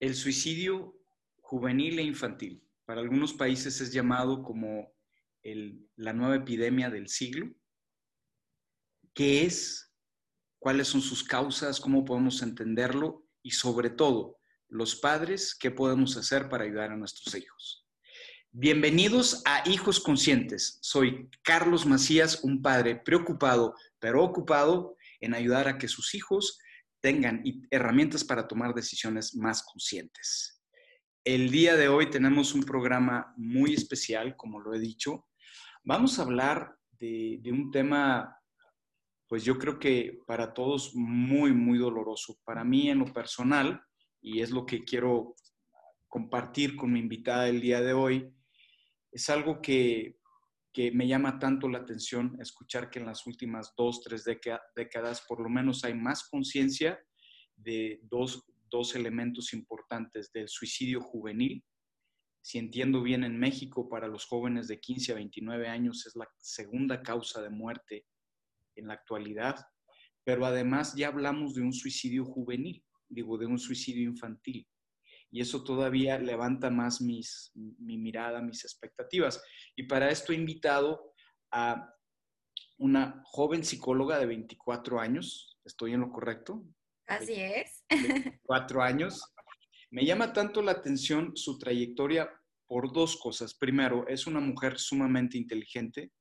El suicidio juvenil e infantil. Para algunos países es llamado como la nueva epidemia del siglo. ¿Qué es? ¿Cuáles son sus causas? ¿Cómo podemos entenderlo? Y sobre todo, los padres, ¿qué podemos hacer para ayudar a nuestros hijos? Bienvenidos a Hijos Conscientes. Soy Carlos Macías, un padre preocupado, pero ocupado en ayudar a que sus hijos tengan herramientas para tomar decisiones más conscientes. El día de hoy tenemos un programa muy especial, como lo he dicho. Vamos a hablar de, un tema, pues yo creo que para todos muy, muy doloroso. Para mí en lo personal, y es lo que quiero compartir con mi invitada el día de hoy, es algo que que me llama tanto la atención escuchar que en las últimas dos, tres décadas por lo menos hay más conciencia de dos, dos elementos importantes del suicidio juvenil. Si entiendo bien, en México para los jóvenes de 15 a 29 años es la segunda causa de muerte en la actualidad, pero además ya hablamos de un suicidio juvenil, digo, de un suicidio infantil y eso todavía levanta más mis, mi mirada, mis expectativas. Y para esto he invitado a una joven psicóloga de 24 años, ¿estoy en lo correcto? Así es. 24 años. Me llama tanto la atención su trayectoria por dos cosas. Primero, es una mujer sumamente inteligente.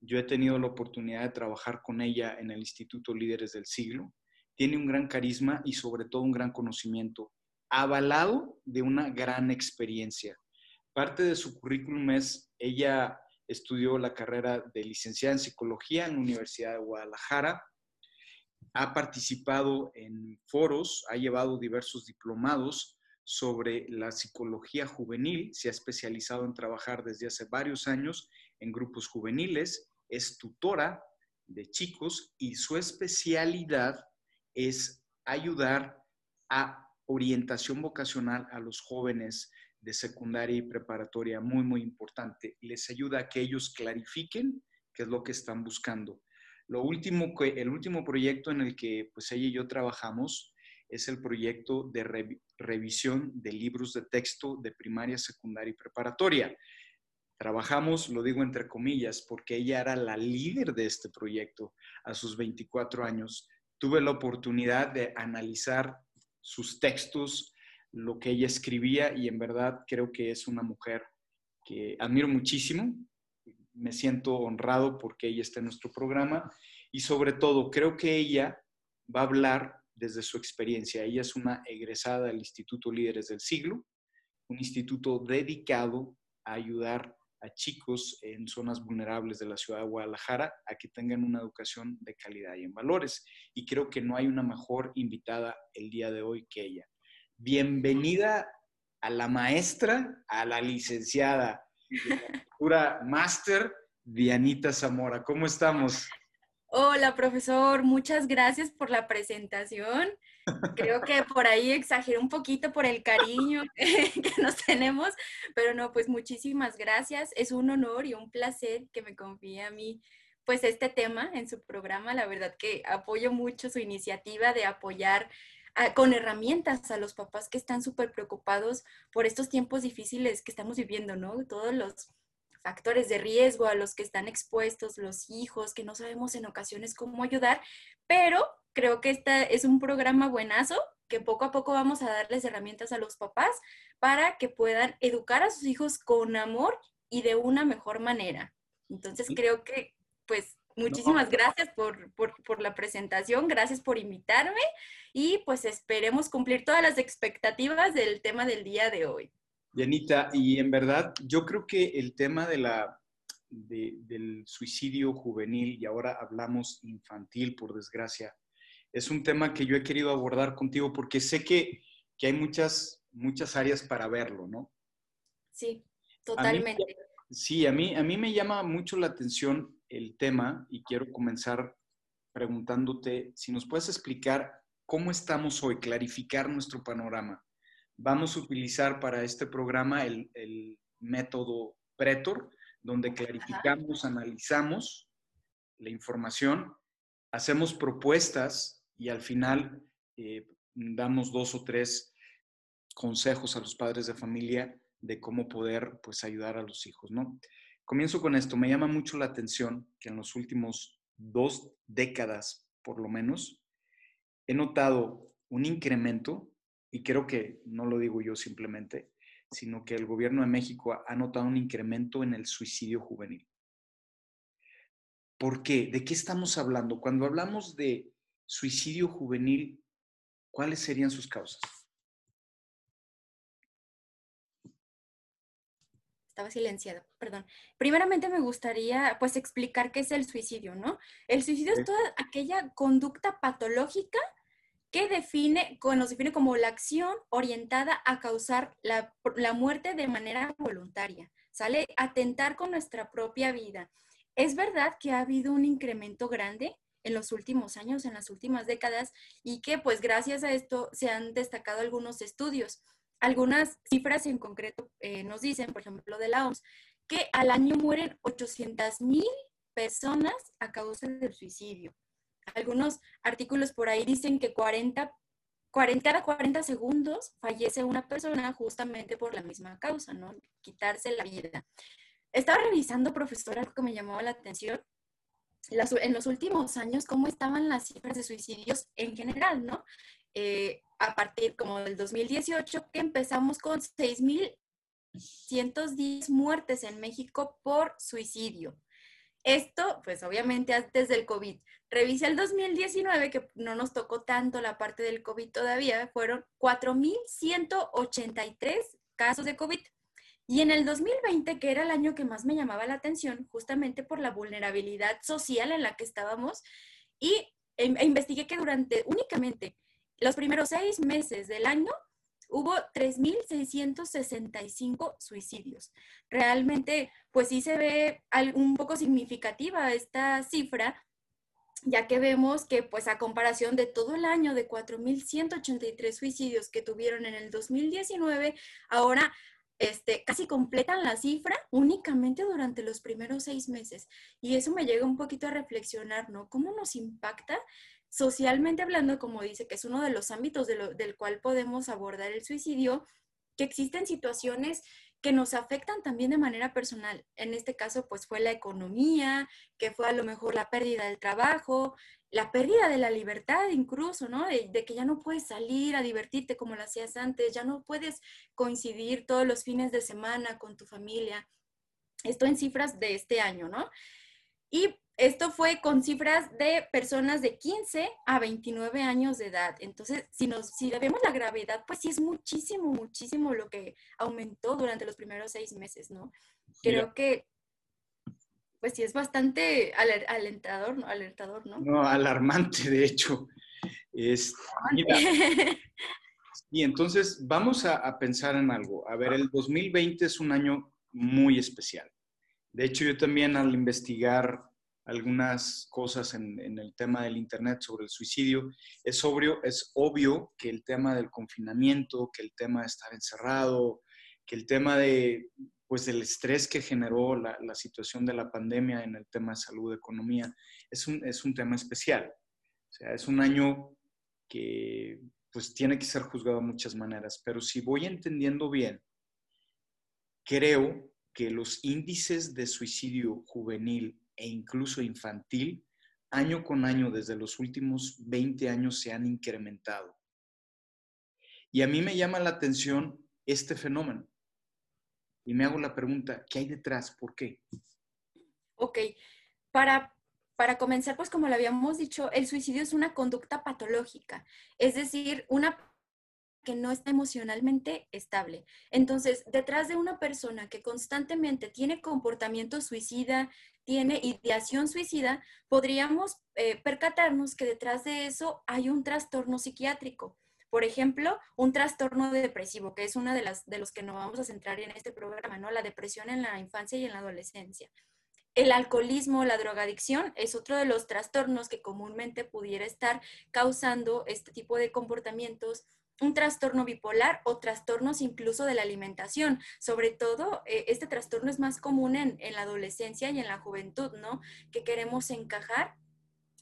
Yo he tenido la oportunidad de trabajar con ella en el Instituto Líderes del Siglo. Tiene un gran carisma y sobre todo un gran conocimiento avalado de una gran experiencia. Parte de su currículum es, ella estudió la carrera de licenciada en psicología en la Universidad de Guadalajara, ha participado en foros, ha llevado diversos diplomados sobre la psicología juvenil, se ha especializado en trabajar desde hace varios años en grupos juveniles, es tutora de chicos y su especialidad es ayudar a orientación vocacional a los jóvenes de secundaria y preparatoria muy, muy importante. Les ayuda a que ellos clarifiquen qué es lo que están buscando. Lo último, el último proyecto en el que pues ella y yo trabajamos es el proyecto de revisión de libros de texto de primaria, secundaria y preparatoria. Trabajamos, lo digo entre comillas, porque ella era la líder de este proyecto a sus 24 años. Tuve la oportunidad de analizar sus textos, lo que ella escribía y en verdad creo que es una mujer que admiro muchísimo. Me siento honrado porque ella está en nuestro programa y sobre todo creo que ella va a hablar desde su experiencia. Ella es una egresada del Instituto Líderes del Siglo, un instituto dedicado a ayudar a chicos en zonas vulnerables de la ciudad de Guadalajara a que tengan una educación de calidad y en valores. Y creo que no hay una mejor invitada el día de hoy que ella. Bienvenida a la maestra, a la licenciada, pura máster, Dianita Zamora. ¿Cómo estamos? Hola, profesor. Muchas gracias por la presentación. Creo que por ahí exageré un poquito por el cariño que nos tenemos, pero no, pues muchísimas gracias. Es un honor y un placer que me confíe a mí pues este tema en su programa. La verdad que apoyo mucho su iniciativa de apoyar con herramientas a los papás que están súper preocupados por estos tiempos difíciles que estamos viviendo, ¿no? Todos los factores de riesgo a los que están expuestos los hijos, que no sabemos en ocasiones cómo ayudar, pero creo que este es un programa buenazo que poco a poco vamos a darles herramientas a los papás para que puedan educar a sus hijos con amor y de una mejor manera. Entonces creo que, pues, muchísimas gracias por, por, la presentación, gracias por invitarme y pues esperemos cumplir todas las expectativas del tema del día de hoy. Yanita, y en verdad yo creo que el tema de la, del suicidio juvenil y ahora hablamos infantil, por desgracia, es un tema que yo he querido abordar contigo porque sé que, hay muchas, muchas áreas para verlo, ¿no? Sí, totalmente. sí, a mí, a mí me llama mucho la atención el tema y quiero comenzar preguntándote si nos puedes explicar cómo estamos hoy, clarificar nuestro panorama. Vamos a utilizar para este programa el, método Pretor, donde clarificamos, analizamos la información, hacemos propuestas y al final eh, damos dos o tres consejos a los padres de familia de cómo poder pues ayudar a los hijos, ¿no? Comienzo con esto. Me llama mucho la atención que en los últimos dos décadas, por lo menos, he notado un incremento, y creo que no lo digo yo simplemente, sino que el gobierno de México ha notado un incremento en el suicidio juvenil. ¿Por qué? ¿De qué estamos hablando? Cuando hablamos de suicidio juvenil, ¿cuáles serían sus causas? estaba silenciado, perdón. Primeramente me gustaría pues explicar qué es el suicidio, ¿no? El suicidio es toda aquella conducta patológica que define, nos define como la acción orientada a causar la, muerte de manera voluntaria, ¿sale? Atentar con nuestra propia vida. Es verdad que ha habido un incremento grande en los últimos años, en las últimas décadas, y que pues gracias a esto se han destacado algunos estudios. Algunas cifras en concreto eh, nos dicen, por ejemplo, de la OMS, que al año mueren 800 mil personas a causa del suicidio. Algunos artículos por ahí dicen que 40, 40, cada 40 segundos fallece una persona justamente por la misma causa, ¿no? Quitarse la vida. Estaba revisando, profesor, algo que me llamó la atención. en los últimos años, cómo estaban las cifras de suicidios en general, ¿no? Eh, a partir como del 2018, que empezamos con 6.110 muertes en México por suicidio. Esto, pues obviamente antes del COVID. Revisa el 2019, que no nos tocó tanto la parte del COVID todavía, fueron 4.183 casos de COVID. Y en el 2020, que era el año que más me llamaba la atención, justamente por la vulnerabilidad social en la que estábamos, y e investigué que durante únicamente los primeros seis meses del año hubo 3.665 suicidios. Realmente, pues sí se ve un poco significativa esta cifra, ya que vemos que pues a comparación de todo el año de 4.183 suicidios que tuvieron en el 2019, ahora este, casi completan la cifra únicamente durante los primeros seis meses. Y eso me llega un poquito a reflexionar, ¿no? ¿Cómo nos impacta socialmente hablando, como dice, que es uno de los ámbitos del cual podemos abordar el suicidio, que existen situaciones que nos afectan también de manera personal. En este caso, pues fue la economía, que fue a lo mejor la pérdida del trabajo, la pérdida de la libertad incluso, ¿no? De, de, que ya no puedes salir a divertirte como lo hacías antes, ya no puedes coincidir todos los fines de semana con tu familia. Esto en cifras de este año, ¿no? Y esto fue con cifras de personas de 15 a 29 años de edad. Entonces, si, nos, si vemos la gravedad, pues sí es muchísimo, muchísimo lo que aumentó durante los primeros seis meses, ¿no? Creo que, pues sí es bastante alentador, ¿no? Alertador, ¿no? No, alarmante, de hecho. Es, y entonces vamos a, a pensar en algo. A ver, el 2020 es un año muy especial. De hecho, yo también al investigar algunas cosas en, el tema del Internet sobre el suicidio, es obvio, es obvio que el tema del confinamiento, que el tema de estar encerrado, que el tema de, pues, del estrés que generó la, situación de la pandemia en el tema de salud, economía, es un, es un tema especial. O sea, es un año que pues tiene que ser juzgado de muchas maneras, pero si voy entendiendo bien, creo que los índices de suicidio juvenil e incluso infantil, año con año desde los últimos 20 años se han incrementado. Y a mí me llama la atención este fenómeno. Y me hago la pregunta, ¿qué hay detrás? ¿Por qué? Ok, para, para comenzar, pues como lo habíamos dicho, el suicidio es una conducta patológica, es decir, una no está emocionalmente estable. Entonces, detrás de una persona que constantemente tiene comportamiento suicida, tiene ideación suicida, podríamos eh, percatarnos que detrás de eso hay un trastorno psiquiátrico. Por ejemplo, un trastorno depresivo, que es una de las de los que nos vamos a centrar en este programa, ¿no? La depresión en la infancia y en la adolescencia. El alcoholismo, la drogadicción es otro de los trastornos que comúnmente pudiera estar causando este tipo de comportamientos un trastorno bipolar o trastornos incluso de la alimentación. Sobre todo, eh, este trastorno es más común en, la adolescencia y en la juventud, ¿no? Que queremos encajar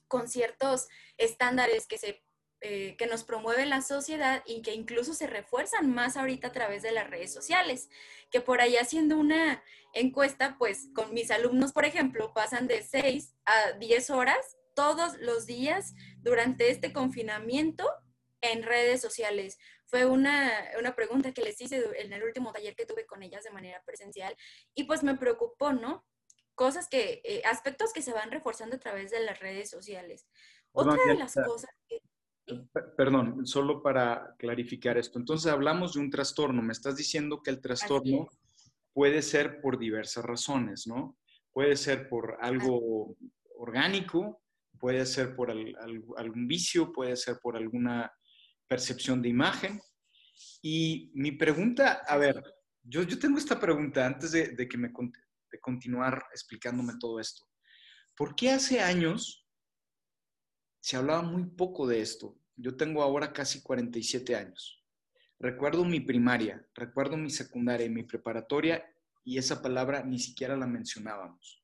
con ciertos estándares que se eh, que nos promueve la sociedad y que incluso se refuerzan más ahorita a través de las redes sociales, que por ahí haciendo una encuesta, pues con mis alumnos, por ejemplo, pasan de 6 a 10 horas todos los días durante este confinamiento en redes sociales. Fue una, pregunta que les hice en el último taller que tuve con ellas de manera presencial y pues me preocupó, ¿no? Cosas que, eh, aspectos que se van reforzando a través de las redes sociales. Otra de las cosas que... Perdón, solo para clarificar esto. Entonces hablamos de un trastorno. Me estás diciendo que el trastorno puede ser por diversas razones, ¿no? Puede ser por algo orgánico, puede ser por algún vicio, puede ser por alguna percepción de imagen. Y mi pregunta, a ver, yo, yo tengo esta pregunta antes de, que me de continuar explicándome todo esto. ¿Por qué hace años se hablaba muy poco de esto? Yo tengo ahora casi 47 años. Recuerdo mi primaria, recuerdo mi secundaria y mi preparatoria y esa palabra ni siquiera la mencionábamos.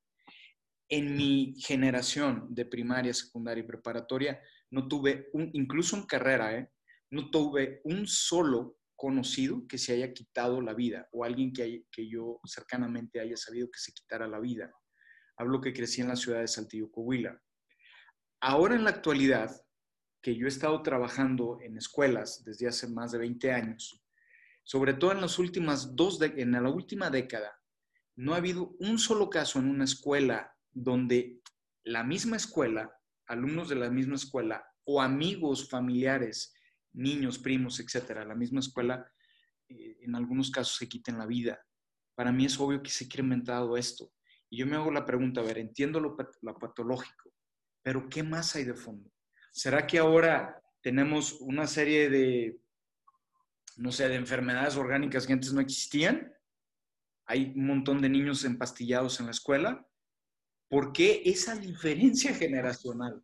En mi generación de primaria, secundaria y preparatoria no tuve, un, incluso en carrera, ¿eh? No tuve un solo conocido que se haya quitado la vida o alguien que, yo cercanamente haya sabido que se quitara la vida. Hablo que crecí en la ciudad de Saltillo, Coahuila. Ahora en la actualidad, que yo he estado trabajando en escuelas desde hace más de 20 años, sobre todo en las últimas dos, en la última década, no ha habido un solo caso en una escuela donde la misma escuela, alumnos de la misma escuela o amigos familiares niños, primos, etcétera, la misma escuela, eh, en algunos casos se quiten la vida. Para mí es obvio que se ha incrementado esto. Y yo me hago la pregunta, a ver, entiendo lo, patológico, pero ¿qué más hay de fondo? ¿Será que ahora tenemos una serie de, no sé, de enfermedades orgánicas que antes no existían? Hay un montón de niños empastillados en la escuela. ¿Por qué esa diferencia generacional?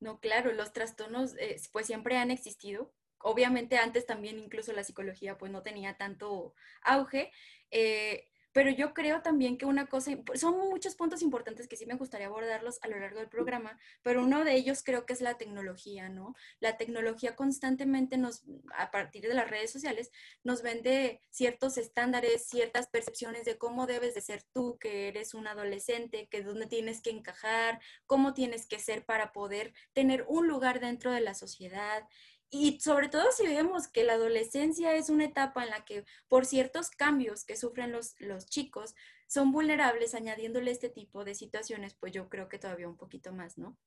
No, claro, los trastornos eh, pues siempre han existido. Obviamente antes también incluso la psicología pues no tenía tanto auge. Eh, pero yo creo también que una cosa, son muchos puntos importantes que sí me gustaría abordarlos a lo largo del programa, pero uno de ellos creo que es la tecnología, ¿no? La tecnología constantemente nos, a partir de las redes sociales, nos vende ciertos estándares, ciertas percepciones de cómo debes de ser tú, que eres un adolescente, que dónde tienes que encajar, cómo tienes que ser para poder tener un lugar dentro de la sociedad. Y sobre todo si vemos que la adolescencia es una etapa en la que por ciertos cambios que sufren los, los chicos son vulnerables, añadiéndole este tipo de situaciones, pues yo creo que todavía un poquito más, ¿no?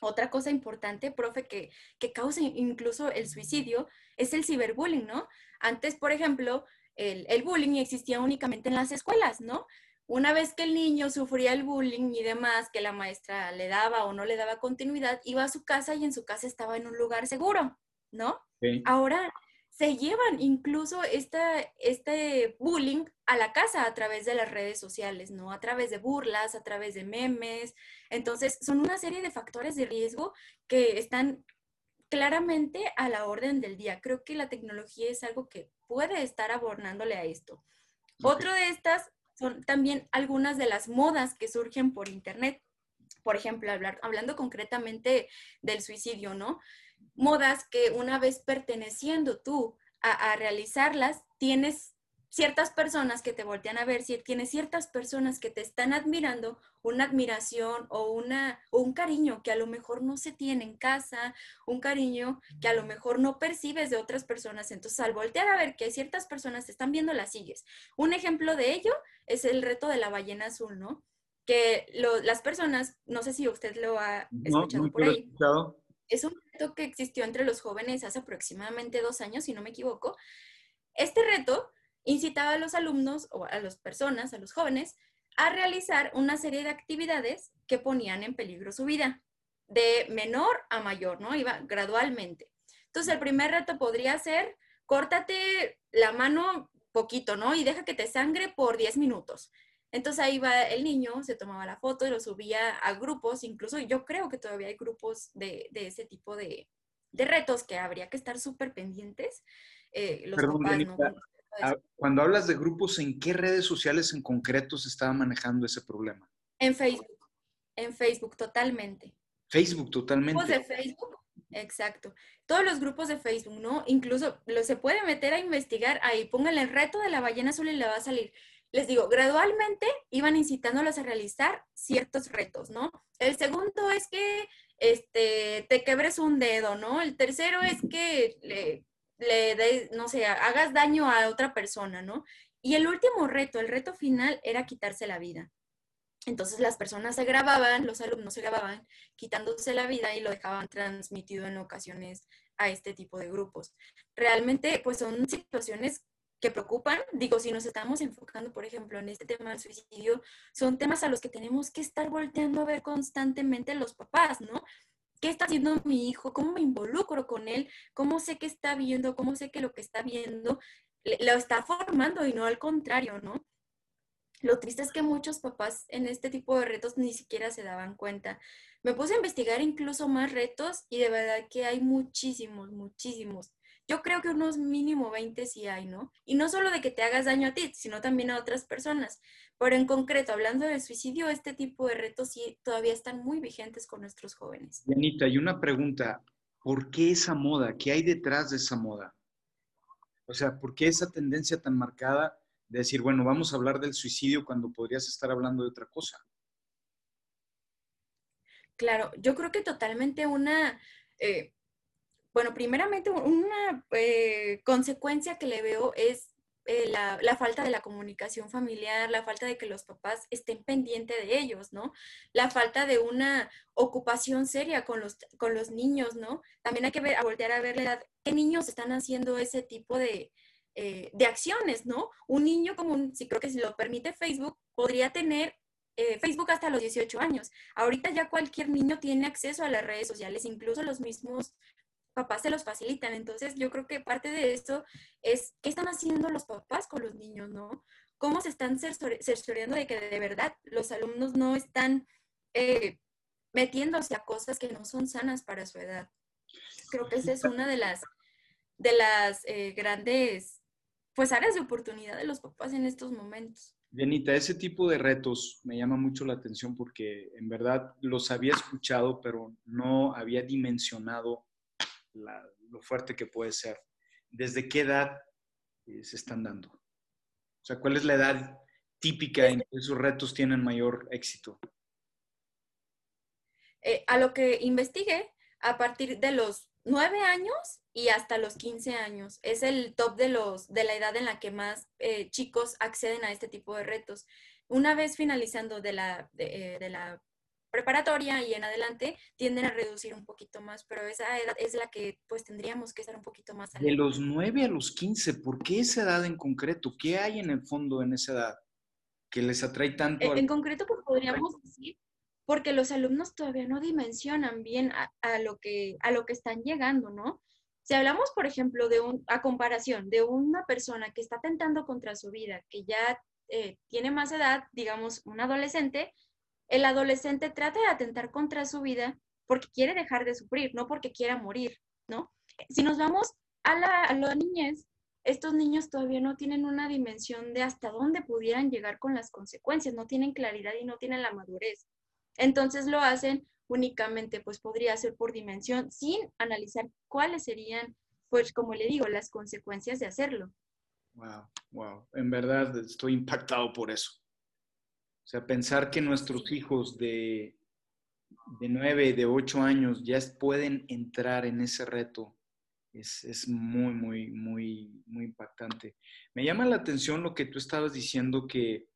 Otra cosa importante, profe, que, que causa incluso el suicidio es el ciberbullying, ¿no? Antes, por ejemplo, el, el bullying existía únicamente en las escuelas, ¿no? Una vez que el niño sufría el bullying y demás, que la maestra le daba o no le daba continuidad, iba a su casa y en su casa estaba en un lugar seguro. ¿No? Ahora se llevan incluso este bullying a la casa a través de las redes sociales, ¿no? A través de burlas, a través de memes. Entonces, son una serie de factores de riesgo que están claramente a la orden del día. Creo que la tecnología es algo que puede estar abordándole a esto. Otro de estas son también algunas de las modas que surgen por Internet. Por ejemplo, hablar, hablando concretamente del suicidio, ¿no? Modas que una vez perteneciendo tú a, realizarlas, tienes ciertas personas que te voltean a ver, si tienes ciertas personas que te están admirando, una admiración o, una, un cariño que a lo mejor no se tiene en casa, un cariño que a lo mejor no percibes de otras personas. Entonces, al voltear a ver que hay ciertas personas te están viendo, las sigues. Un ejemplo de ello es el reto de la ballena azul, ¿no? Que las personas, no sé si usted lo ha escuchado por ahí es un que existió entre los jóvenes hace aproximadamente dos años, si no me equivoco. Este reto incitaba a los alumnos o a las personas, a los jóvenes, a realizar una serie de actividades que ponían en peligro su vida, de menor a mayor, ¿no? Iba gradualmente. Entonces, el primer reto podría ser, córtate la mano poquito, ¿no? Y deja que te sangre por 10 minutos. Entonces ahí va el niño, se tomaba la foto y lo subía a grupos, incluso yo creo que todavía hay grupos de, ese tipo de, retos que habría que estar súper pendientes. Eh, los Cuando hablas de grupos, ¿en qué redes sociales en concreto se estaba manejando ese problema? En Facebook, en Facebook totalmente. Facebook totalmente. de Facebook Exacto. Todos los grupos de Facebook, ¿no? Incluso lo se puede meter a investigar ahí, pónganle el reto de la ballena azul y le va a salir. Les digo, gradualmente iban incitándolas a realizar ciertos retos, ¿no? El segundo es que este, te quebres un dedo, ¿no? El tercero es que le, le no sé, hagas daño a otra persona, ¿no? Y el último reto, el reto final era quitarse la vida. Entonces las personas se grababan, los alumnos se grababan quitándose la vida y lo dejaban transmitido en ocasiones a este tipo de grupos. Realmente, pues son situaciones que preocupan. Digo, si nos estamos enfocando, por ejemplo, en este tema del suicidio, son temas a los que tenemos que estar volteando a ver constantemente los papás, ¿no? ¿Qué está haciendo mi hijo? ¿Cómo me involucro con él? ¿Cómo sé que está viendo? ¿Cómo sé que lo que está viendo lo está formando y no al contrario, ¿no? Lo triste es que muchos papás en este tipo de retos ni siquiera se daban cuenta. Me puse a investigar incluso más retos y de verdad que hay muchísimos, muchísimos. Yo creo que unos mínimo 20 sí hay, ¿no? Y no solo de que te hagas daño a ti, sino también a otras personas. Pero en concreto, hablando del suicidio, este tipo de retos sí todavía están muy vigentes con nuestros jóvenes. Anita, hay una pregunta. ¿Por qué esa moda? ¿Qué hay detrás de esa moda? O sea, ¿por qué esa tendencia tan marcada de decir, bueno, vamos a hablar del suicidio cuando podrías estar hablando de otra cosa? Claro, yo creo que totalmente una, eh, bueno, primeramente una eh, consecuencia que le veo es eh, la, falta de la comunicación familiar, la falta de que los papás estén pendientes de ellos, ¿no? La falta de una ocupación seria con los, con los niños, ¿no? También hay que ver, a voltear a ver la edad, qué niños están haciendo ese tipo de, eh, de acciones, ¿no? Un niño como, si creo que si lo permite Facebook, podría tener Facebook hasta los 18 años. Ahorita ya cualquier niño tiene acceso a las redes sociales, incluso los mismos papás se los facilitan. Entonces, yo creo que parte de esto es qué están haciendo los papás con los niños, ¿no? ¿Cómo se están cercioreando de que de verdad los alumnos no están eh, metiéndose a cosas que no son sanas para su edad? Creo que esa es una de las, de las eh, grandes pues áreas de oportunidad de los papás en estos momentos. Bienita, ese tipo de retos me llama mucho la atención porque en verdad los había escuchado, pero no había dimensionado lo fuerte que puede ser. ¿Desde qué edad eh, se están dando? O sea, ¿cuál es la edad típica en que esos retos tienen mayor éxito? Eh, a lo que investigué, a partir de los 9 años y hasta los 15 años. Es el top de, los, de la edad en la que más eh, chicos acceden a este tipo de retos. Una vez finalizando de la, de la preparatoria y en adelante tienden a reducir un poquito más, pero esa edad es la que pues tendríamos que estar un poquito más De los 9 a los 15, ¿por qué esa edad en concreto? ¿Qué hay en el fondo en esa edad que les atrae tanto? En, concreto, pues podríamos decir, porque los alumnos todavía no dimensionan bien a, lo que, a lo que están llegando, ¿no? Si hablamos, por ejemplo, de un, a comparación de una persona que está atentando contra su vida, que ya eh, tiene más edad, digamos, un adolescente, el adolescente trata de atentar contra su vida porque quiere dejar de sufrir, no porque quiera morir, ¿no? Si nos vamos a la, a niñez, estos niños todavía no tienen una dimensión de hasta dónde pudieran llegar con las consecuencias, no tienen claridad y no tienen la madurez. Entonces lo hacen únicamente, pues podría ser por dimensión, sin analizar cuáles serían, pues como le digo, las consecuencias de hacerlo. Wow, wow. En verdad estoy impactado por eso. O sea, pensar que nuestros hijos de, de 9, de 8 años ya pueden entrar en ese reto es, es, muy, muy, muy, muy impactante. Me llama la atención lo que tú estabas diciendo que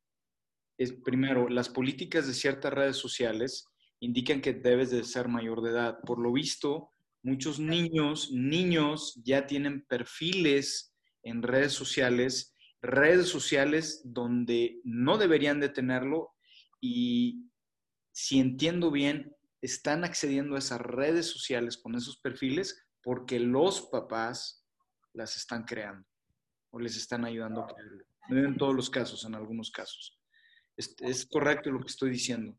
es, primero, las políticas de ciertas redes sociales indican que debes de ser mayor de edad. Por lo visto, muchos niños, niños ya tienen perfiles en redes sociales redes sociales donde no deberían de tenerlo y si entiendo bien, están accediendo a esas redes sociales con esos perfiles porque los papás las están creando o les están ayudando a crearlo. No en todos los casos, en algunos casos. Es, es correcto lo que estoy diciendo.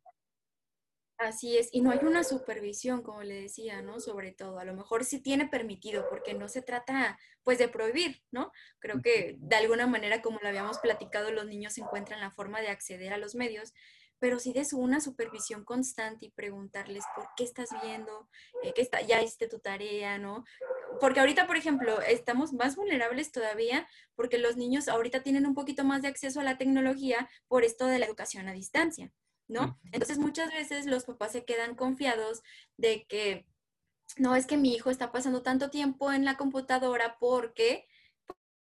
Así es, y no hay una supervisión, como le decía, ¿no? Sobre todo, a lo mejor sí tiene permitido, porque no se trata, pues, de prohibir, ¿no? Creo que de alguna manera, como lo habíamos platicado, los niños encuentran la forma de acceder a los medios, pero sí de su una supervisión constante y preguntarles por qué estás viendo, eh, está, ya hiciste tu tarea, ¿no? Porque ahorita, por ejemplo, estamos más vulnerables todavía porque los niños ahorita tienen un poquito más de acceso a la tecnología por esto de la educación a distancia, ¿no? Entonces muchas veces los papás se quedan confiados de que no es que mi hijo está pasando tanto tiempo en la computadora porque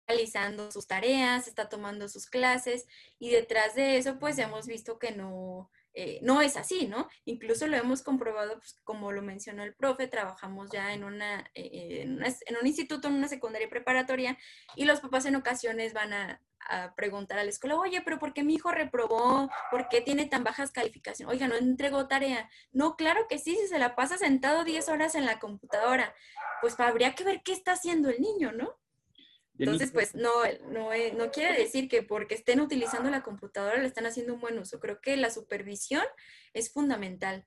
realizando sus tareas, está tomando sus clases y detrás de eso pues hemos visto que no, eh, no es así, ¿no? Incluso lo hemos comprobado, pues, como lo mencionó el profe, trabajamos ya en, una, eh, en, un instituto, en una secundaria preparatoria y los papás en ocasiones van a, a, preguntar a la escuela, oye, pero ¿por qué mi hijo reprobó? ¿Por qué tiene tan bajas calificaciones? Oiga, no entregó tarea. No, claro que sí, si se la pasa sentado 10 horas en la computadora, pues habría que ver qué está haciendo el niño, ¿no? Entonces, pues no, no, eh, no quiere decir que porque estén utilizando la computadora le están haciendo un buen uso. Creo que la supervisión es fundamental.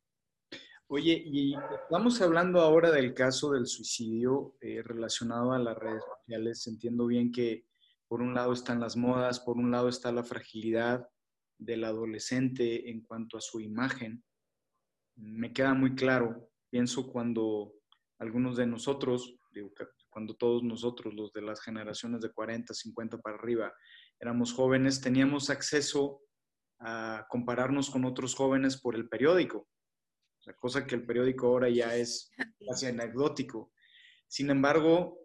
Oye, y estamos hablando ahora del caso del suicidio eh, relacionado a las redes sociales. Entiendo bien que por un lado están las modas, por un lado está la fragilidad del adolescente en cuanto a su imagen. Me queda muy claro, pienso cuando algunos de nosotros, cuando todos nosotros, los de las generaciones de 40, 50 para arriba, éramos jóvenes, teníamos acceso a compararnos con otros jóvenes por el periódico, la cosa que el periódico ahora ya es casi anecdótico. Sin embargo,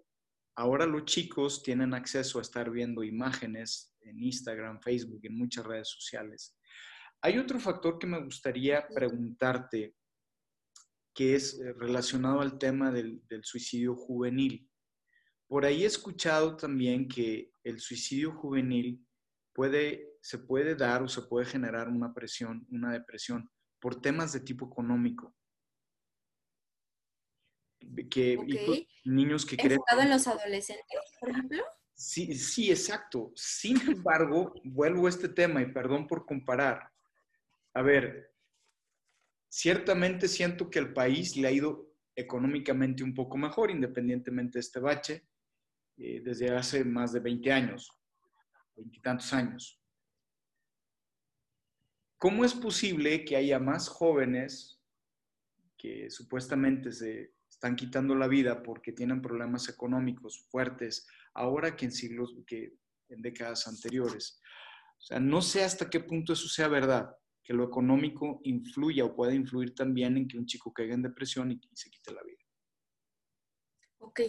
ahora los chicos tienen acceso a estar viendo imágenes en Instagram, Facebook, en muchas redes sociales. Hay otro factor que me gustaría preguntarte, que es eh, relacionado al tema del, del suicidio juvenil. Por ahí he escuchado también que el suicidio juvenil puede, se puede dar o se puede generar una presión, una depresión por temas de tipo económico. Que niños que creen... en los adolescentes, por ejemplo? Sí, sí, exacto. Sin embargo, vuelvo a este tema y perdón por comparar. A ver, ciertamente siento que el país le ha ido económicamente un poco mejor, independientemente de este bache. Eh, desde hace más de 20 años, veintitantos años. ¿Cómo es posible que haya más jóvenes que supuestamente se están quitando la vida porque tienen problemas económicos fuertes ahora que en siglos, que en décadas anteriores? O sea, no sé hasta qué punto eso sea verdad, que lo económico influya o puede influir también en que un chico caiga en depresión y se quite la vida. Ok,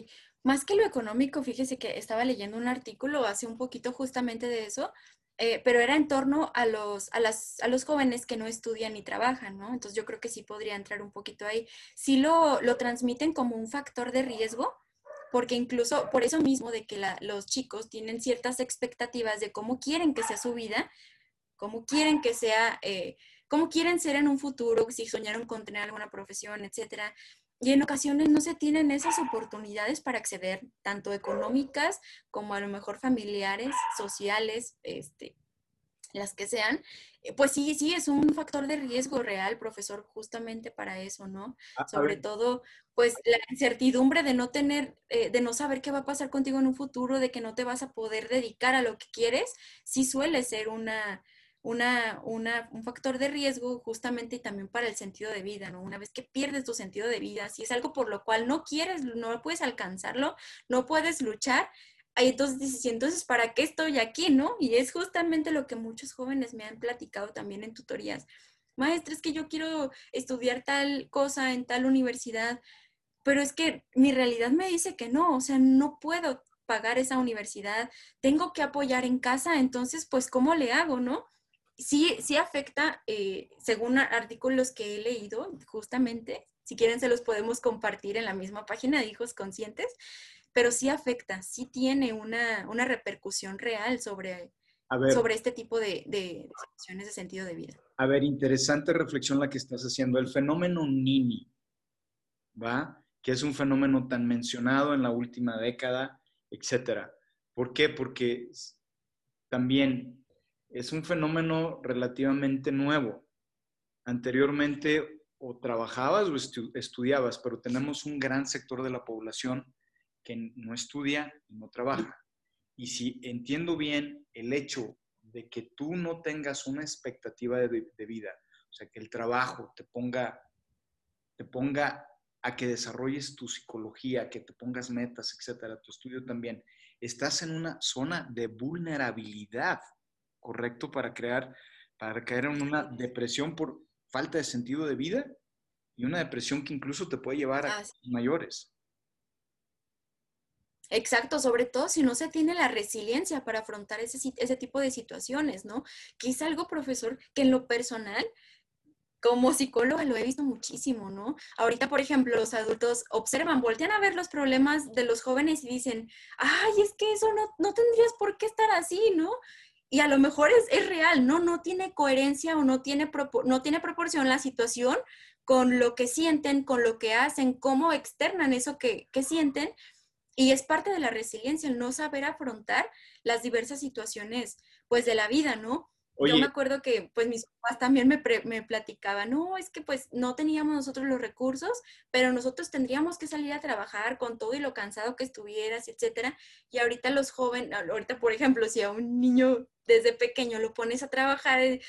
más que lo económico, fíjese que estaba leyendo un artículo hace un poquito justamente de eso, eh, pero era en torno a los, a, las, a los jóvenes que no estudian ni trabajan, ¿no? Entonces yo creo que sí podría entrar un poquito ahí. Sí lo, lo transmiten como un factor de riesgo, porque incluso por eso mismo de que los chicos tienen ciertas expectativas de cómo quieren que sea su vida, cómo quieren que sea, eh, cómo quieren ser en un futuro, si soñaron con tener alguna profesión, etcétera. Y en ocasiones no se tienen esas oportunidades para acceder, tanto económicas como a lo mejor familiares, sociales, este, las que sean. Eh, pues sí, sí, es un factor de riesgo real, profesor, justamente para eso, ¿no? Sobre todo, pues la incertidumbre de no tener, eh, de no saber qué va a pasar contigo en un futuro, de que no te vas a poder dedicar a lo que quieres, sí suele ser una, una, un factor de riesgo justamente y también para el sentido de vida, ¿no? Una vez que pierdes tu sentido de vida, si es algo por lo cual no quieres, no puedes alcanzarlo, no puedes luchar, ahí entonces dices, entonces, ¿para qué estoy aquí, no? Y es justamente lo que muchos jóvenes me han platicado también en tutorías. Maestra, es que yo quiero estudiar tal cosa en tal universidad, pero es que mi realidad me dice que no, o sea, no puedo pagar esa universidad, tengo que apoyar en casa, entonces, pues, ¿cómo le hago, no? Sí, sí afecta, eh, según artículos que he leído, justamente, si quieren se los podemos compartir en la misma página de Hijos Conscientes, pero sí afecta, sí tiene una, repercusión real sobre, sobre este tipo de, de, situaciones de sentido de vida. A ver, interesante reflexión la que estás haciendo. El fenómeno Nini, ¿va? Que es un fenómeno tan mencionado en la última década, etcétera. ¿Por qué? Porque también es un fenómeno relativamente nuevo. Anteriormente o trabajabas o estudiabas, pero tenemos un gran sector de la población que no estudia y no trabaja. Y si entiendo bien el hecho de que tú no tengas una expectativa de, vida O sea, que el trabajo te ponga, te ponga a que desarrolles tu psicología, que te pongas metas, etcétera, tu estudio también. Estás en una zona de vulnerabilidad, ¿correcto? Para crear, para caer en una depresión por falta de sentido de vida y una depresión que incluso te puede llevar a mayores. Exacto, sobre todo si no se tiene la resiliencia para afrontar ese, ese tipo de situaciones, ¿no? Que es algo, profesor, que en lo personal como psicóloga lo he visto muchísimo, ¿no? Ahorita, por ejemplo, los adultos observan, voltean a ver los problemas de los jóvenes y dicen, ay, es que eso no, no tendrías por qué estar así, ¿no? Y a lo mejor es, es real, ¿no? No tiene coherencia o no tiene, no tiene proporción la situación con lo que sienten, con lo que hacen, cómo externan eso que, que sienten. Y es parte de la resiliencia, el no saber afrontar las diversas situaciones, pues, de la vida, ¿no? Yo me acuerdo que pues mis papás también me, me, platicaban, no, es que pues no teníamos nosotros los recursos, pero nosotros tendríamos que salir a trabajar con todo y lo cansado que estuvieras, etcétera. Y ahorita los jóvenes, ahorita por ejemplo, si a un niño desde pequeño lo pones a trabajar, eh,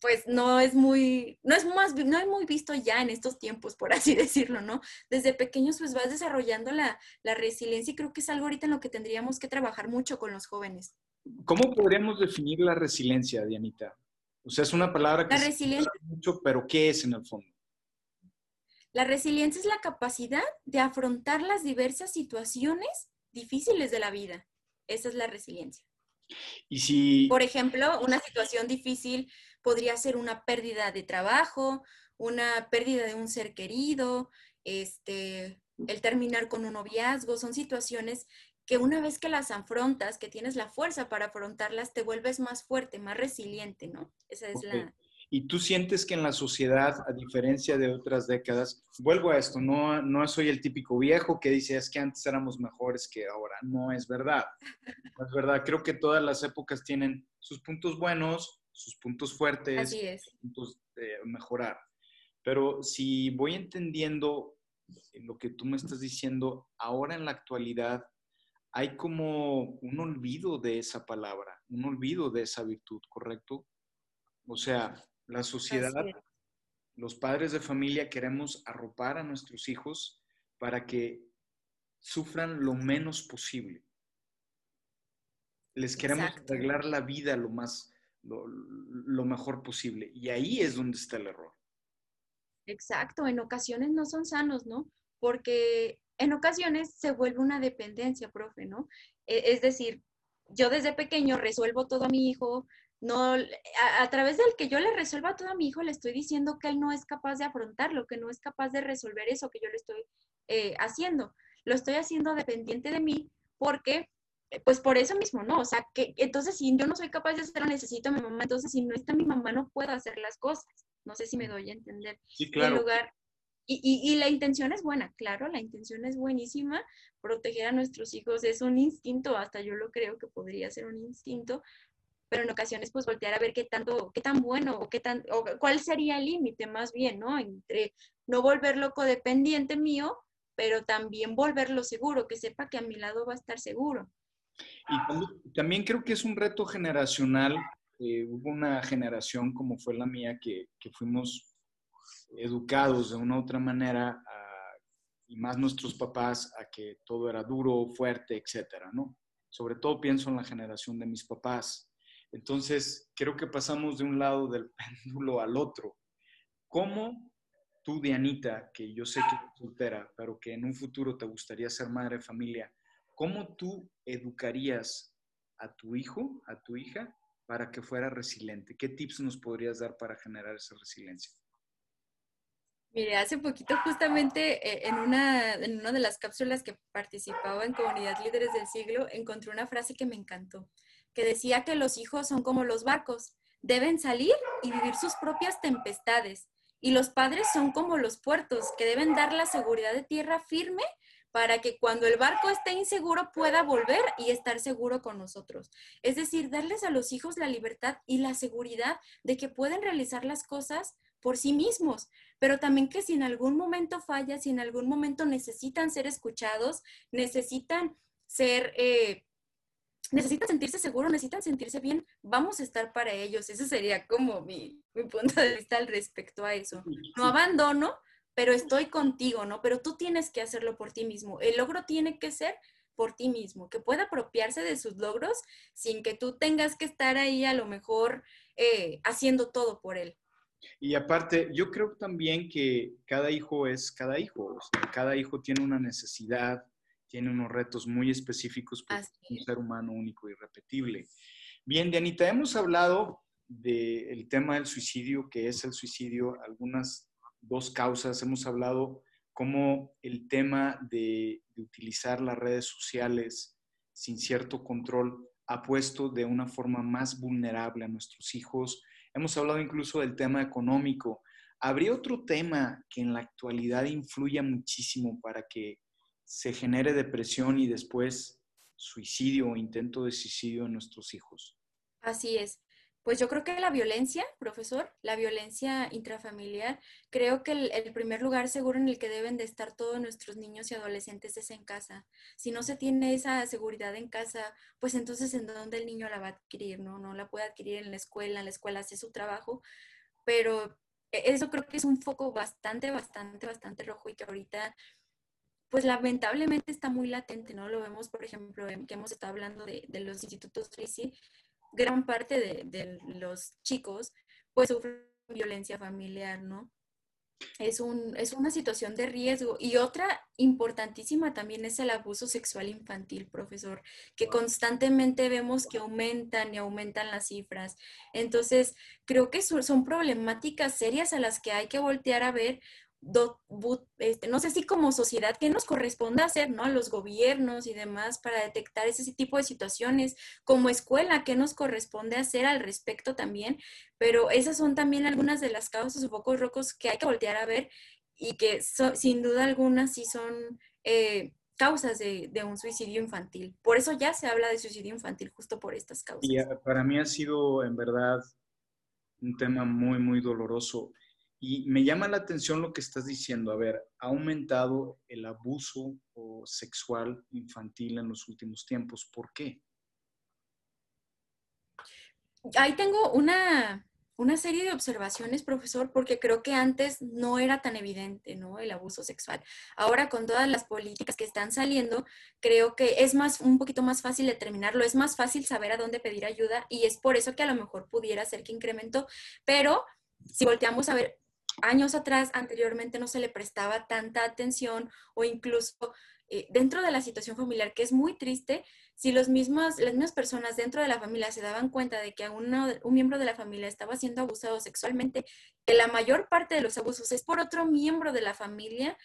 pues no es muy, no es más, no es muy visto ya en estos tiempos, por así decirlo, ¿no? Desde pequeños pues vas desarrollando la, la resiliencia y creo que es algo ahorita en lo que tendríamos que trabajar mucho con los jóvenes. ¿Cómo podríamos definir la resiliencia, Dianita? O sea, es una palabra que se usa mucho, pero ¿qué es en el fondo? La resiliencia es la capacidad de afrontar las diversas situaciones difíciles de la vida. Esa es la resiliencia. Y si... Por ejemplo, una situación difícil podría ser una pérdida de trabajo, una pérdida de un ser querido, este, el terminar con un noviazgo, son situaciones que una vez que las afrontas, que tienes la fuerza para afrontarlas, te vuelves más fuerte, más resiliente, ¿no? Esa es la... Y tú sientes que en la sociedad, a diferencia de otras décadas, vuelvo a esto, no, no soy el típico viejo que dice es que antes éramos mejores que ahora. No es verdad. No es verdad. Creo que todas las épocas tienen sus puntos buenos, sus puntos fuertes, Así es. sus puntos de mejorar. Pero si voy entendiendo lo que tú me estás diciendo, ahora en la actualidad, hay como un olvido de esa palabra, un olvido de esa virtud, ¿correcto? O sea, la sociedad, los padres de familia queremos arropar a nuestros hijos para que sufran lo menos posible. Les queremos arreglar la vida lo más, lo, lo mejor posible. Y ahí es donde está el error. Exacto, en ocasiones no son sanos, ¿no? Porque en ocasiones se vuelve una dependencia, profe, ¿no? E, es decir, yo desde pequeño resuelvo todo a mi hijo, no, a, través del que yo le resuelva todo a mi hijo, le estoy diciendo que él no es capaz de afrontarlo, que no es capaz de resolver eso que yo le estoy eh, haciendo. Lo estoy haciendo dependiente de mí porque, eh, pues por eso mismo, ¿no? O sea, que entonces si yo no soy capaz de hacerlo, necesito a mi mamá, entonces si no está mi mamá, no puedo hacer las cosas. No sé si me doy a entender. Sí, claro. En lugar, y, la intención es buena, claro, la intención es buenísima. Proteger a nuestros hijos es un instinto, hasta yo lo creo que podría ser un instinto, pero en ocasiones pues voltear a ver qué tanto, qué tan bueno o qué tan, o cuál sería el límite más bien, ¿no? Entre no volverlo codependiente mío, pero también volverlo seguro, que sepa que a mi lado va a estar seguro. Y también creo que es un reto generacional. Eh, hubo una generación como fue la mía que, que fuimos educados de una u otra manera, y más nuestros papás, a que todo era duro, fuerte, etcétera, ¿no? Sobre todo pienso en la generación de mis papás. Entonces, creo que pasamos de un lado del péndulo al otro. ¿Cómo tú, Dianita, que yo sé que eres soltera, pero que en un futuro te gustaría ser madre de familia, cómo tú educarías a tu hijo, a tu hija, para que fuera resiliente? ¿Qué tips nos podrías dar para generar esa resiliencia? Mire, hace poquito justamente eh, en, una, en una de las cápsulas que participaba en Comunidad Líderes del Siglo, encontré una frase que me encantó, que decía que los hijos son como los barcos, deben salir y vivir sus propias tempestades, y los padres son como los puertos, que deben dar la seguridad de tierra firme para que cuando el barco esté inseguro pueda volver y estar seguro con nosotros. Es decir, darles a los hijos la libertad y la seguridad de que pueden realizar las cosas por sí mismos, pero también que si en algún momento falla, si en algún momento necesitan ser escuchados, necesitan ser, eh, necesitan sentirse seguros, necesitan sentirse bien, vamos a estar para ellos. Ese sería como mi, mi punto de vista al respecto a eso. No abandono, pero estoy contigo, ¿no? Pero tú tienes que hacerlo por ti mismo. El logro tiene que ser por ti mismo, que pueda apropiarse de sus logros sin que tú tengas que estar ahí a lo mejor eh, haciendo todo por él. Y aparte, yo creo también que cada hijo es cada hijo, cada hijo tiene una necesidad, tiene unos retos muy específicos por un ser humano único y repetible. Bien, Dianita, hemos hablado del tema del suicidio, que es el suicidio, algunas dos causas, hemos hablado cómo el tema de, utilizar las redes sociales sin cierto control ha puesto de una forma más vulnerable a nuestros hijos. Hemos hablado incluso del tema económico. ¿Habría otro tema que en la actualidad influya muchísimo para que se genere depresión y después suicidio o intento de suicidio en nuestros hijos? Así es. Pues yo creo que la violencia, profesor, la violencia intrafamiliar, creo que el, primer lugar seguro en el que deben de estar todos nuestros niños y adolescentes es en casa. Si no se tiene esa seguridad en casa, pues entonces en dónde el niño la va a adquirir, ¿no? No la puede adquirir en la escuela, en la escuela hace su trabajo, pero e, eso creo que es un foco bastante, bastante, bastante rojo y que ahorita pues lamentablemente está muy latente, ¿no? Lo vemos, por ejemplo, que hemos estado hablando de, los institutos CRISI, gran parte de, los chicos pues sufren violencia familiar, ¿no? Es, un, es una situación de riesgo. Y otra importantísima también es el abuso sexual infantil, profesor, que constantemente vemos que aumentan y aumentan las cifras. Entonces, creo que son problemáticas serias a las que hay que voltear a ver este, no sé si como sociedad, ¿qué nos corresponde hacer, ¿no? A los gobiernos y demás para detectar ese tipo de situaciones, como escuela, ¿qué nos corresponde hacer al respecto también? Pero esas son también algunas de las causas o pocos rocos que hay que voltear a ver y que sin duda alguna sí son eh, causas de, de, un suicidio infantil. Por eso ya se habla de suicidio infantil, justo por estas causas. Y eh, para mí ha sido en verdad un tema muy, muy doloroso. Y me llama la atención lo que estás diciendo. A ver, ha aumentado el abuso sexual infantil en los últimos tiempos. ¿Por qué? Ahí tengo una, una serie de observaciones, profesor, porque creo que antes no era tan evidente, ¿no? El abuso sexual. Ahora con todas las políticas que están saliendo, creo que es más, un poquito más fácil determinarlo, es más fácil saber a dónde pedir ayuda y es por eso que a lo mejor pudiera ser que incrementó, pero si volteamos a ver, años atrás, anteriormente, no se le prestaba tanta atención o incluso eh, dentro de la situación familiar, que es muy triste, si los mismos, las mismas personas dentro de la familia se daban cuenta de que un miembro de la familia estaba siendo abusado sexualmente, que la mayor parte de los abusos es por otro miembro de la familia,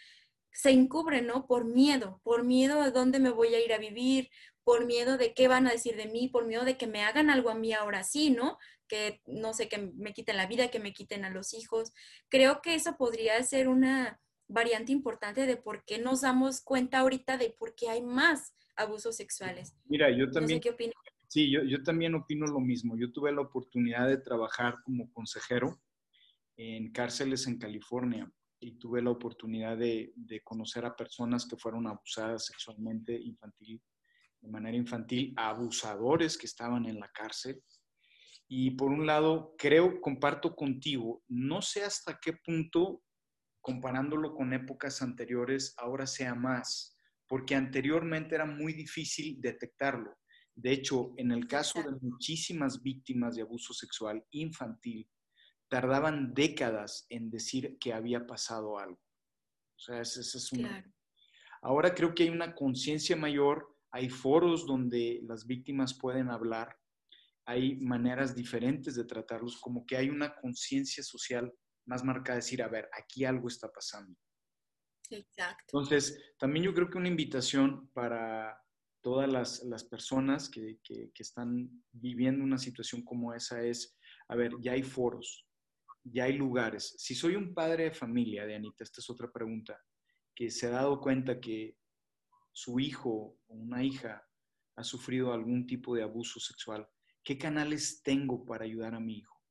se encubre, ¿no? Por miedo, por miedo a dónde me voy a ir a vivir, por miedo de qué van a decir de mí, por miedo de que me hagan algo a mí ahora sí, ¿no? Que no sé, que me quiten la vida, que me quiten a los hijos. Creo que eso podría ser una variante importante de por qué nos damos cuenta ahorita de por qué hay más abusos sexuales. Mira, yo también... qué. Sí, yo, yo también opino lo mismo. Yo tuve la oportunidad de trabajar como consejero en cárceles en California y tuve la oportunidad de, de, conocer a personas que fueron abusadas sexualmente infantil de manera infantil a abusadores que estaban en la cárcel. Y por un lado, creo, comparto contigo, no sé hasta qué punto, comparándolo con épocas anteriores, ahora sea más, porque anteriormente era muy difícil detectarlo. De hecho, en el caso de muchísimas víctimas de abuso sexual infantil, tardaban décadas en decir que había pasado algo. O sea, ese, es un... Ahora creo que hay una conciencia mayor hay foros donde las víctimas pueden hablar, hay maneras diferentes de tratarlos, como que hay una conciencia social más marcada, decir, a ver, aquí algo está pasando. Exacto. Entonces, también yo creo que una invitación para todas las, personas que, que, están viviendo una situación como esa es, a ver, ya hay foros, ya hay lugares. Si soy un padre de familia, de Anita, esta es otra pregunta, que se ha dado cuenta que su hijo o una hija ha sufrido algún tipo de abuso sexual, ¿qué canales tengo para ayudar a mi hijo?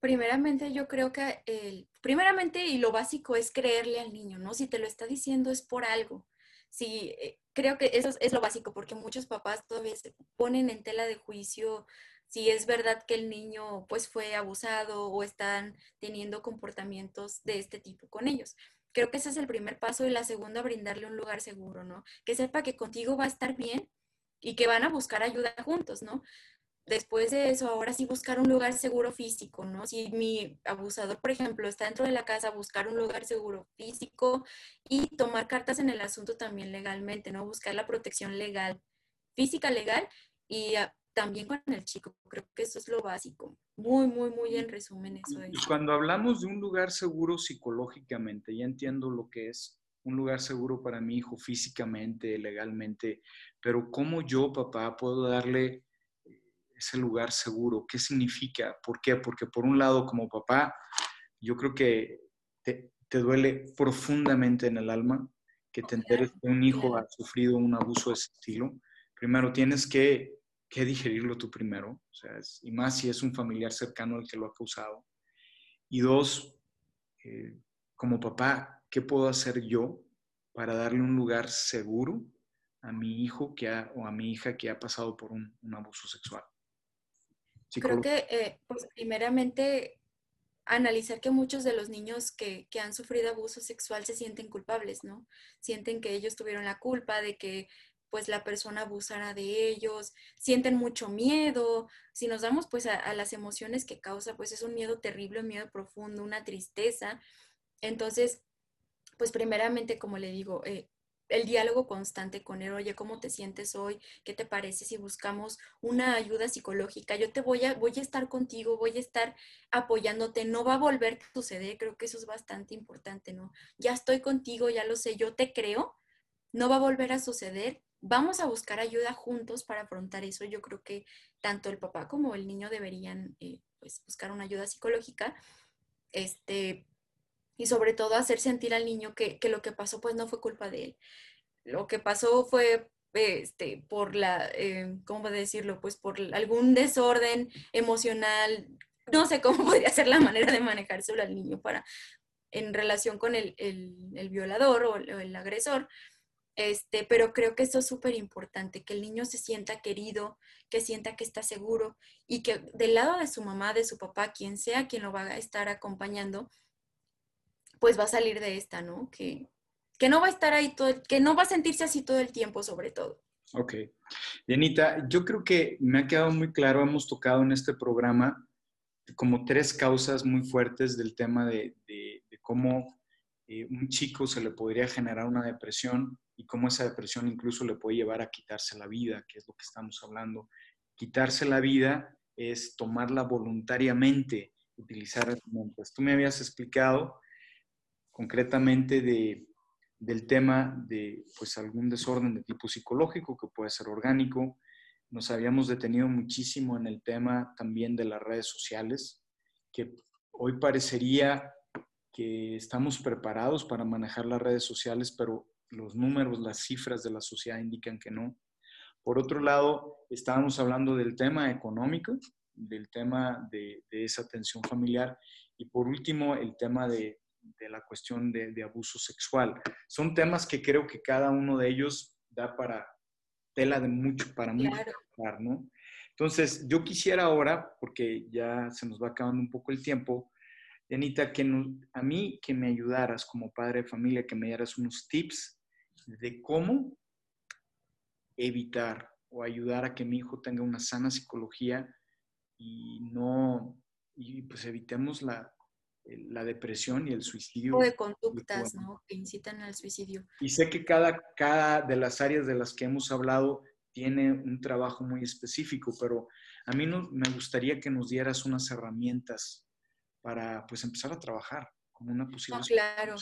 Primeramente, yo creo que el, primeramente y lo básico es creerle al niño, ¿no? Si te lo está diciendo es por algo. Si eh, creo que eso es lo básico, porque muchos papás todavía se ponen en tela de juicio si es verdad que el niño pues fue abusado o están teniendo comportamientos de este tipo con ellos. Creo que ese es el primer paso y la segunda, brindarle un lugar seguro, ¿no? Que sepa que contigo va a estar bien y que van a buscar ayuda juntos, ¿no? Después de eso, ahora sí buscar un lugar seguro físico, ¿no? Si mi abusador, por ejemplo, está dentro de la casa, buscar un lugar seguro físico y tomar cartas en el asunto también legalmente, ¿no? Buscar la protección legal, física legal y también con el chico. Creo que eso es lo básico. Muy, muy, muy en resumen eso. Es. Cuando hablamos de un lugar seguro psicológicamente, ya entiendo lo que es un lugar seguro para mi hijo físicamente, legalmente, pero ¿cómo yo, papá, puedo darle ese lugar seguro? ¿Qué significa? ¿Por qué? Porque por un lado, como papá, yo creo que te, duele profundamente en el alma que te enteres que un hijo ha sufrido un abuso de ese estilo. Primero, tienes que, digerirlo tú primero, o sea, y más si es un familiar cercano al que lo ha causado. Y dos, eh, como papá, ¿qué puedo hacer yo para darle un lugar seguro a mi hijo que o a mi hija que ha pasado por un abuso sexual? Creo que, eh, pues, primeramente, analizar que muchos de los niños que, que, han sufrido abuso sexual se sienten culpables, ¿no? Sienten que ellos tuvieron la culpa de que pues la persona abusara de ellos, sienten mucho miedo. Si nos damos pues a, a, las emociones que causa, pues es un miedo terrible, un miedo profundo, una tristeza. Entonces, pues primeramente, como le digo, eh, el diálogo constante con él, oye, ¿cómo te sientes hoy? ¿Qué te parece si buscamos una ayuda psicológica? Yo te voy a, voy a estar contigo, voy a estar apoyándote, no va a volver a suceder, creo que eso es bastante importante, ¿no? Ya estoy contigo, ya lo sé, yo te creo, no va a volver a suceder, vamos a buscar ayuda juntos para afrontar eso. Yo creo que tanto el papá como el niño deberían eh, pues, buscar una ayuda psicológica. Este, y sobre todo hacer sentir al niño que, lo que pasó pues no fue culpa de él. Lo que pasó fue este, por la, eh, ¿cómo decirlo? Pues por algún desorden emocional, no sé cómo podría ser la manera de manejárselo al niño para, en relación con el, violador o el, agresor. Este, pero creo que eso es súper importante, que el niño se sienta querido, que sienta que está seguro y que del lado de su mamá, de su papá, quien sea quien lo va a estar acompañando, pues va a salir de esta, ¿no? Que, que no va a estar ahí todo, que no va a sentirse así todo el tiempo, sobre todo. Ok. Yanita, yo creo que me ha quedado muy claro, hemos tocado en este programa como tres causas muy fuertes del tema de, cómo eh, un chico se le podría generar una depresión y cómo esa depresión incluso le puede llevar a quitarse la vida, que es lo que estamos hablando. Quitarse la vida es tomarla voluntariamente, utilizar herramientas. Tú me habías explicado concretamente de, del tema de pues, algún desorden de tipo psicológico que puede ser orgánico. Nos habíamos detenido muchísimo en el tema también de las redes sociales, que hoy parecería que estamos preparados para manejar las redes sociales, pero los números, las cifras de la sociedad indican que no. Por otro lado, estábamos hablando del tema económico, del tema de, de esa atención familiar y por último el tema de, de la cuestión de, abuso sexual. Son temas que creo que cada uno de ellos da para tela de mucho, para mucho, ¿no? Entonces, yo quisiera ahora, porque ya se nos va acabando un poco el tiempo, Anita, que a mí que me ayudaras como padre de familia, que me dieras unos tips de cómo evitar o ayudar a que mi hijo tenga una sana psicología y no, y pues evitemos la, la depresión y el suicidio. O de conductas, ¿no? Que incitan al suicidio. Y sé que cada, cada de las áreas de las que hemos hablado tiene un trabajo muy específico, pero a mí no, me gustaría que nos dieras unas herramientas para pues empezar a trabajar como una posible. claro.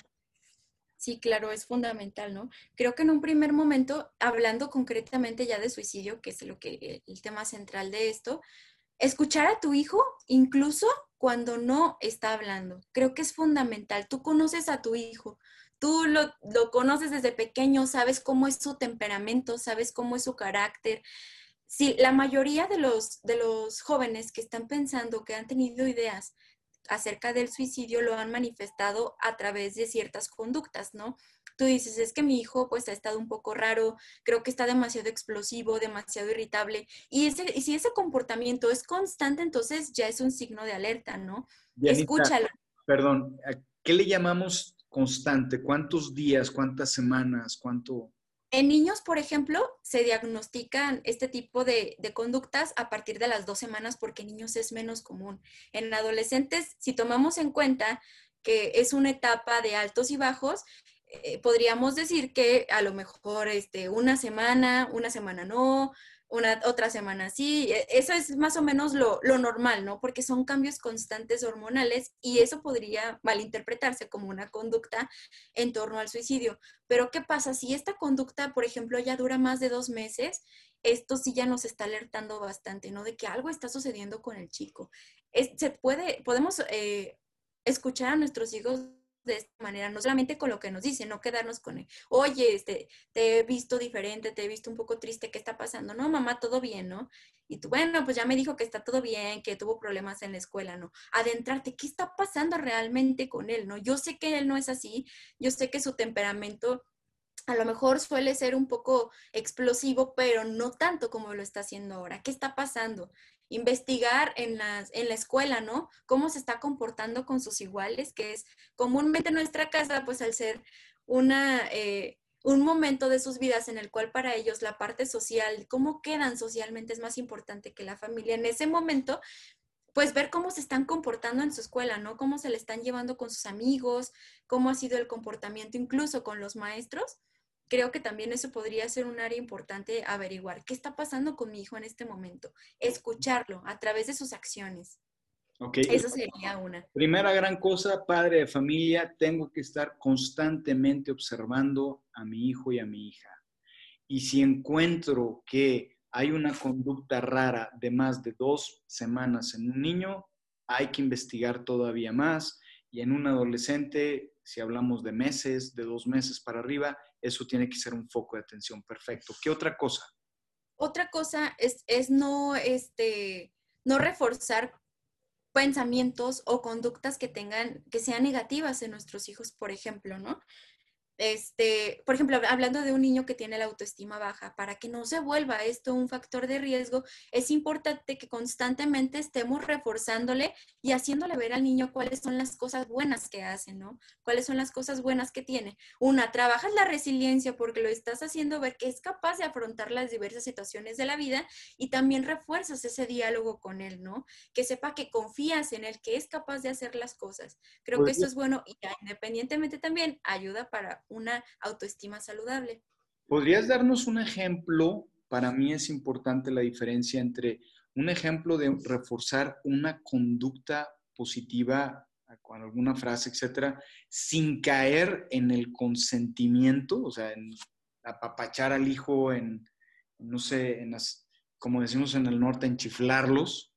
Sí, claro, es fundamental, ¿no? Creo que en un primer momento, hablando concretamente ya de suicidio, que es lo que el tema central de esto, escuchar a tu hijo incluso cuando no está hablando. Creo que es fundamental. Tú conoces a tu hijo, tú lo, conoces desde pequeño, sabes cómo es su temperamento, sabes cómo es su carácter. Si la mayoría de los, de los jóvenes que están pensando, que han tenido ideas acerca del suicidio lo han manifestado a través de ciertas conductas, ¿no? Tú dices, es que mi hijo pues ha estado un poco raro, creo que está demasiado explosivo, demasiado irritable, y, ese, y si ese comportamiento es constante, entonces ya es un signo de alerta, ¿no? Escúchalo. Perdón, ¿qué le llamamos constante? ¿Cuántos días, cuántas semanas, cuánto? En niños, por ejemplo, se diagnostican este tipo de, conductas a partir de las dos semanas porque en niños es menos común. En adolescentes, si tomamos en cuenta que es una etapa de altos y bajos, eh, podríamos decir que a lo mejor este, una semana, una semana no, una otra semana sí, e, eso es más o menos lo, normal, ¿no? Porque son cambios constantes hormonales y eso podría malinterpretarse como una conducta en torno al suicidio. Pero ¿qué pasa si esta conducta, por ejemplo, ya dura más de dos meses? Esto sí ya nos está alertando bastante, ¿no? De que algo está sucediendo con el chico. se puede, podemos eh, escuchar a nuestros hijos de esta manera, no solamente con lo que nos dicen, no quedarnos con, oye, este, te he visto diferente, te he visto un poco triste, ¿qué está pasando? No, mamá, todo bien, ¿no? Y tú, bueno, pues ya me dijo que está todo bien, que tuvo problemas en la escuela, ¿no? Adentrarte, ¿qué está pasando realmente con él, ¿no? Yo sé que él no es así, yo sé que su temperamento a lo mejor suele ser un poco explosivo, pero no tanto como lo está haciendo ahora. ¿Qué está pasando? Investigar en, las, en la escuela, ¿no? Cómo se está comportando con sus iguales, que es comúnmente nuestra casa, pues al ser una, eh, un momento de sus vidas en el cual para ellos la parte social, cómo quedan socialmente es más importante que la familia. En ese momento, pues ver cómo se están comportando en su escuela, ¿no? Cómo se le están llevando con sus amigos, cómo ha sido el comportamiento incluso con los maestros creo que también eso podría ser un área importante averiguar. ¿Qué está pasando con mi hijo en este momento? Escucharlo a través de sus acciones. Okay. Eso sería una. Primera gran cosa, padre de familia, tengo que estar constantemente observando a mi hijo y a mi hija. Y si encuentro que hay una conducta rara de más de dos semanas en un niño, hay que investigar todavía más. Y en un adolescente, si hablamos de meses, de dos meses para arriba, eso tiene que ser un foco de atención perfecto. ¿Qué otra cosa? Otra cosa es, es no, este, no reforzar pensamientos o conductas que tengan, que sean negativas en nuestros hijos, por ejemplo, ¿no? Este, por ejemplo, hablando de un niño que tiene la autoestima baja, para que no se vuelva esto un factor de riesgo, es importante que constantemente estemos reforzándole y haciéndole ver al niño cuáles son las cosas buenas que hace, ¿no? Cuáles son las cosas buenas que tiene. Una, trabajas la resiliencia porque lo estás haciendo ver que es capaz de afrontar las diversas situaciones de la vida y también refuerzas ese diálogo con él, ¿no? Que sepa que confías en él, que es capaz de hacer las cosas. Creo que eso es bueno y independientemente también ayuda para una autoestima saludable. ¿Podrías darnos un ejemplo? Para mí es importante la diferencia entre un ejemplo de reforzar una conducta positiva con alguna frase, etcétera, sin caer en el consentimiento, o sea, en apapachar al hijo, en, no sé, en las, como decimos en el norte, en chiflarlos,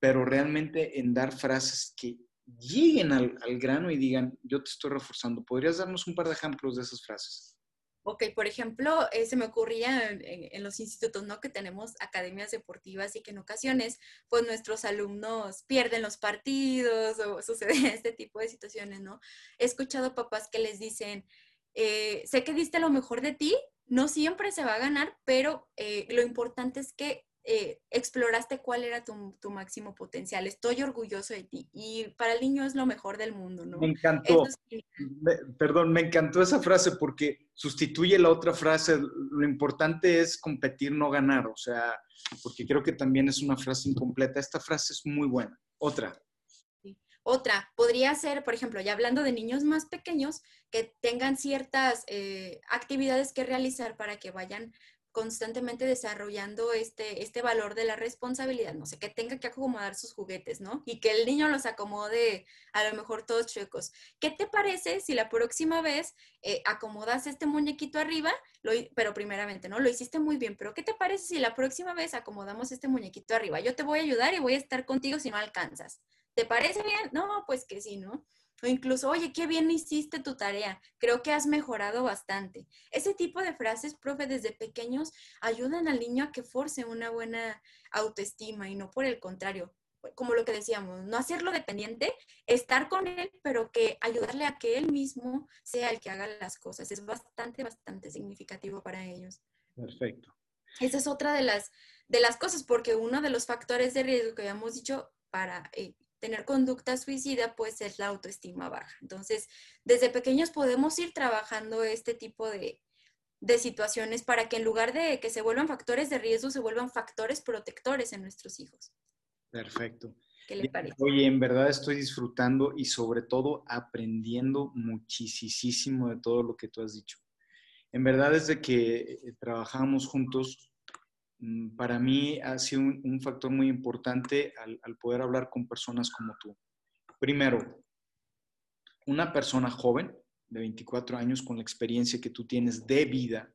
pero realmente en dar frases que lleguen al, grano y digan, yo te estoy reforzando. ¿Podrías darnos un par de ejemplos de esas frases? Ok, por ejemplo, eh, se me ocurría en, los institutos, ¿no? Que tenemos academias deportivas y que en ocasiones, pues nuestros alumnos pierden los partidos o sucede este tipo de situaciones, ¿no? He escuchado papás que les dicen, eh, sé que diste lo mejor de ti, no siempre se va a ganar, pero eh, lo importante es que eh, exploraste cuál era tu, máximo potencial. Estoy orgulloso de ti. Y para el niño es lo mejor del mundo, ¿no? Me encantó. perdón, me encantó esa frase porque sustituye la otra frase. Lo importante es competir, no ganar. O sea, porque creo que también es una frase incompleta. Esta frase es muy buena. Otra. Otra, podría ser, por ejemplo, ya hablando de niños más pequeños, que tengan ciertas eh, actividades que realizar para que vayan constantemente desarrollando este, este valor de la responsabilidad, no sé, que tenga que acomodar sus juguetes, ¿no? Y que el niño los acomode a lo mejor todos chuecos. ¿Qué te parece si la próxima vez eh, acomodas este muñequito arriba, lo, pero primeramente, ¿no? Lo hiciste muy bien, pero ¿qué te parece si la próxima vez acomodamos este muñequito arriba? Yo te voy a ayudar y voy a estar contigo si no alcanzas. ¿Te parece bien? No, pues que sí, ¿no? O incluso, oye, qué bien hiciste tu tarea, creo que has mejorado bastante. Ese tipo de frases, profe, desde pequeños ayudan al niño a que force una buena autoestima y no por el contrario. como lo que decíamos, no hacerlo dependiente, estar con él, pero que ayudarle a que él mismo sea el que haga las cosas. Es bastante, bastante significativo para ellos. Perfecto. Esa es otra de las, de las cosas, porque uno de los factores de riesgo que habíamos dicho para eh, tener conducta suicida, pues es la autoestima baja. Entonces, desde pequeños podemos ir trabajando este tipo de, de situaciones para que en lugar de que se vuelvan factores de riesgo, se vuelvan factores protectores en nuestros hijos. Perfecto. ¿Qué le parece? Oye, en verdad estoy disfrutando y sobre todo aprendiendo muchísimo de todo lo que tú has dicho. En verdad, desde que eh, trabajamos juntos, para mí ha sido un, factor muy importante al, al poder hablar con personas como tú. Primero, una persona joven de 24 años con la experiencia que tú tienes de vida,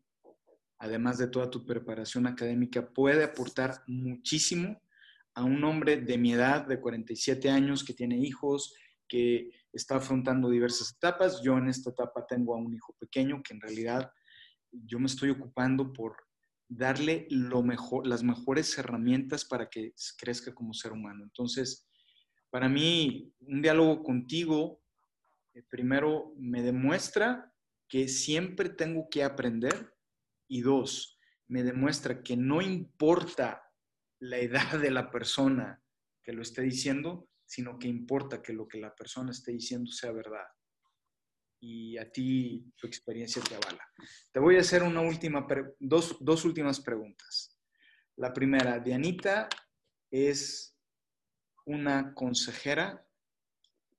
además de toda tu preparación académica, puede aportar muchísimo a un hombre de mi edad, de 47 años, que tiene hijos, que está afrontando diversas etapas. Yo en esta etapa tengo a un hijo pequeño que en realidad yo me estoy ocupando por darle las mejores herramientas para que crezca como ser humano. Entonces, para mí, un diálogo contigo eh, primero me demuestra que siempre tengo que aprender y dos, me demuestra que no importa la edad de la persona que lo esté diciendo, sino que importa que lo que la persona esté diciendo sea verdad. Y a ti tu experiencia te avala. Te voy a hacer una última, dos, dos últimas preguntas. La primera, Dianita es una consejera,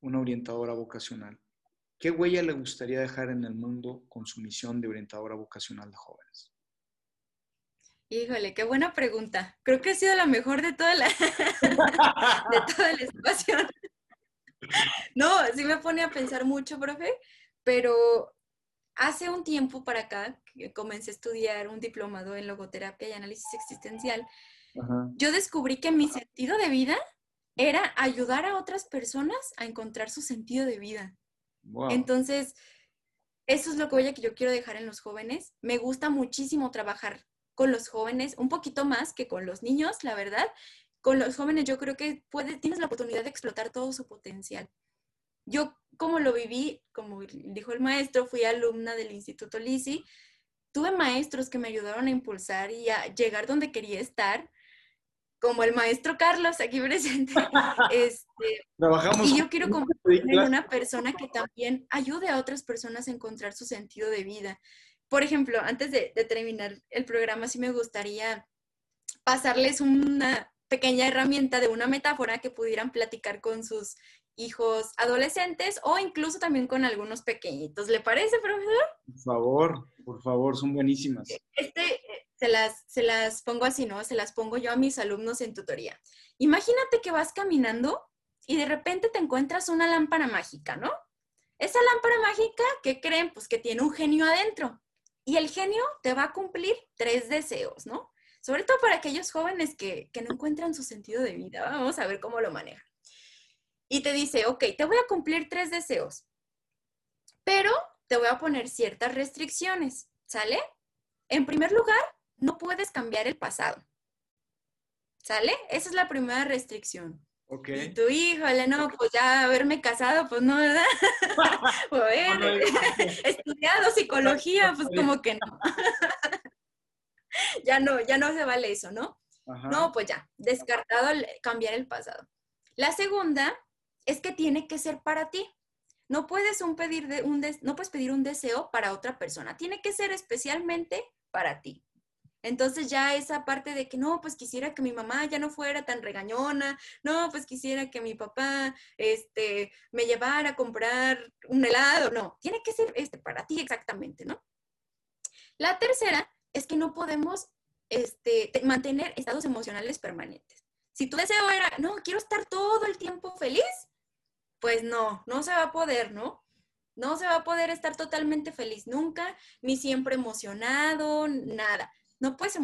una orientadora vocacional. ¿Qué huella le gustaría dejar en el mundo con su misión de orientadora vocacional de jóvenes? Híjole, qué buena pregunta. Creo que ha sido la mejor de toda la, de toda la situación. No, sí me pone a pensar mucho, profe, pero hace un tiempo para acá que comencé a estudiar un diplomado en logoterapia y análisis existencial, yo descubrí que mi sentido de vida era ayudar a otras personas a encontrar su sentido de vida. Entonces, eso es lo que yo quiero dejar en los jóvenes. Me gusta muchísimo trabajar con los jóvenes, un poquito más que con los niños, la verdad. Con los jóvenes yo creo que puede, tienes la oportunidad de explotar todo su potencial. Yo, como lo viví, como dijo el maestro, fui alumna del Instituto Lisi, tuve maestros que me ayudaron a impulsar y a llegar donde quería estar como el maestro Carlos aquí presente. Este, Trabajamos y yo quiero convertirme en una persona que también ayude a otras personas a encontrar su sentido de vida. Por ejemplo, antes de, de terminar el programa, sí me gustaría pasarles una pequeña herramienta de una metáfora que pudieran platicar con sus hijos adolescentes o incluso también con algunos pequeñitos. ¿Le parece, profesor? Por favor, por favor, son buenísimas. Este, se las, se las pongo así, ¿no? Se las pongo yo a mis alumnos en tutoría. Imagínate que vas caminando y de repente te encuentras una lámpara mágica, ¿no? Esa lámpara mágica, ¿qué creen? Pues que tiene un genio adentro. Y el genio te va a cumplir tres deseos, ¿no? Sobre todo para aquellos jóvenes que, que no encuentran su sentido de vida. Vamos a ver cómo lo manejan. Y te dice, ok, te voy a cumplir tres deseos, pero te voy a poner ciertas restricciones, ¿sale? En primer lugar, no puedes cambiar el pasado. ¿Sale? Esa es la primera restricción. Ok. Y tu híjole, no, pues ya haberme casado, pues no, ¿verdad? o haber estudiado psicología, pues como que no. ya no, ya no se vale eso, ¿no? No, pues ya, descartado cambiar el pasado. La segunda es que tiene que ser para ti. No puedes, un pedir de, un no puedes pedir un deseo para otra persona, tiene que ser especialmente para ti. Entonces ya esa parte de que no, pues quisiera que mi mamá ya no fuera tan regañona, no, pues quisiera que mi papá este, me llevara a comprar un helado, no, tiene que ser este, para ti exactamente, ¿no? La tercera es que no podemos este, mantener estados emocionales permanentes. Si tu deseo era, no, quiero estar todo el tiempo feliz, pues no, no se va a poder, ¿no? No se va a poder estar totalmente feliz nunca, ni siempre emocionado, nada no puedes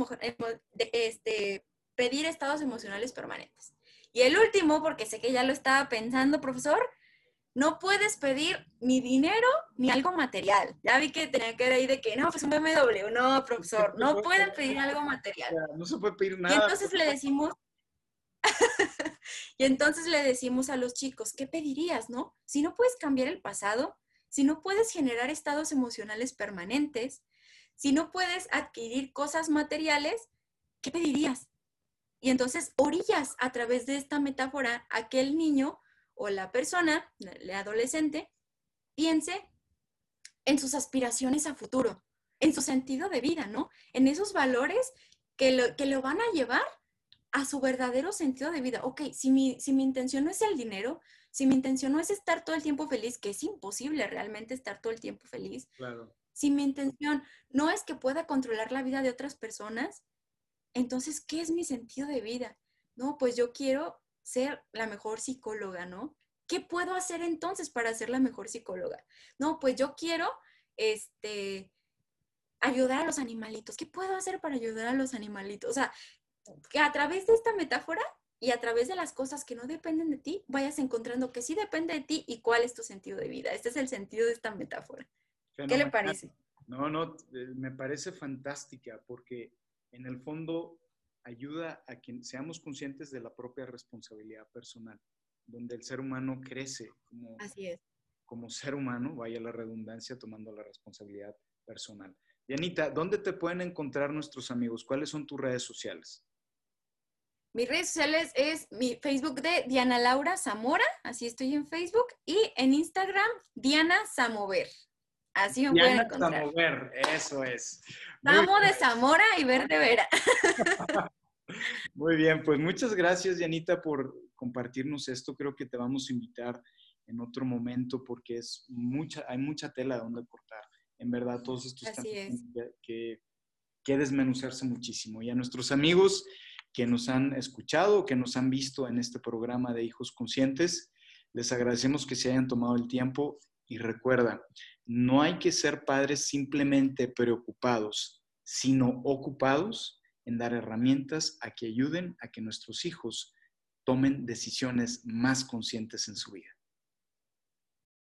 este, pedir estados emocionales permanentes. Y el último, porque sé que ya lo estaba pensando, profesor, no puedes pedir ni dinero ni algo material. Ya vi que tenía que ir ahí de que, no, pues un BMW, no, profesor, no pueden pedir algo material. No se puede pedir nada. Y entonces le decimos, y entonces le decimos a los chicos, ¿qué pedirías, no? Si no puedes cambiar el pasado, si no puedes generar estados emocionales permanentes, si no puedes adquirir cosas materiales, ¿qué pedirías? Y entonces orillas a través de esta metáfora a que el niño o la persona, el adolescente, piense en sus aspiraciones a futuro, en su sentido de vida, ¿no? En esos valores que lo, que lo van a llevar a su verdadero sentido de vida. Ok, si mi, si mi intención no es el dinero, si mi intención no es estar todo el tiempo feliz, que es imposible realmente estar todo el tiempo feliz. Claro. Si mi intención no es que pueda controlar la vida de otras personas, entonces, ¿qué es mi sentido de vida? No, pues yo quiero ser la mejor psicóloga, ¿no? ¿Qué puedo hacer entonces para ser la mejor psicóloga? No, pues yo quiero, este, ayudar a los animalitos. ¿Qué puedo hacer para ayudar a los animalitos? O sea, que a través de esta metáfora y a través de las cosas que no dependen de ti, vayas encontrando que sí depende de ti y cuál es tu sentido de vida. Este es el sentido de esta metáfora. ¿Qué le parece? No, no, eh, me parece fantástica porque en el fondo ayuda a que seamos conscientes de la propia responsabilidad personal, donde el ser humano crece como, como ser humano, vaya la redundancia, tomando la responsabilidad personal. Dianita, ¿dónde te pueden encontrar nuestros amigos? ¿Cuáles son tus redes sociales? Mis redes sociales es mi Facebook de Diana Laura Zamora, así estoy en Facebook, y en Instagram Diana Samover. Así me pueden encontrar. Samover, eso es. Samo de Zamora y Verde Vera. Muy bien, pues muchas gracias, Dianita, por compartirnos esto. Creo que te vamos a invitar en otro momento porque es mucha, hay mucha tela donde cortar. En verdad, todos estos que, que desmenuzarse muchísimo. Y a nuestros amigos que nos han escuchado, que nos han visto en este programa de Hijos Conscientes, les agradecemos que se hayan tomado el tiempo y recuerda, no hay que ser padres simplemente preocupados, sino ocupados en dar herramientas a que ayuden a que nuestros hijos tomen decisiones más conscientes en su vida.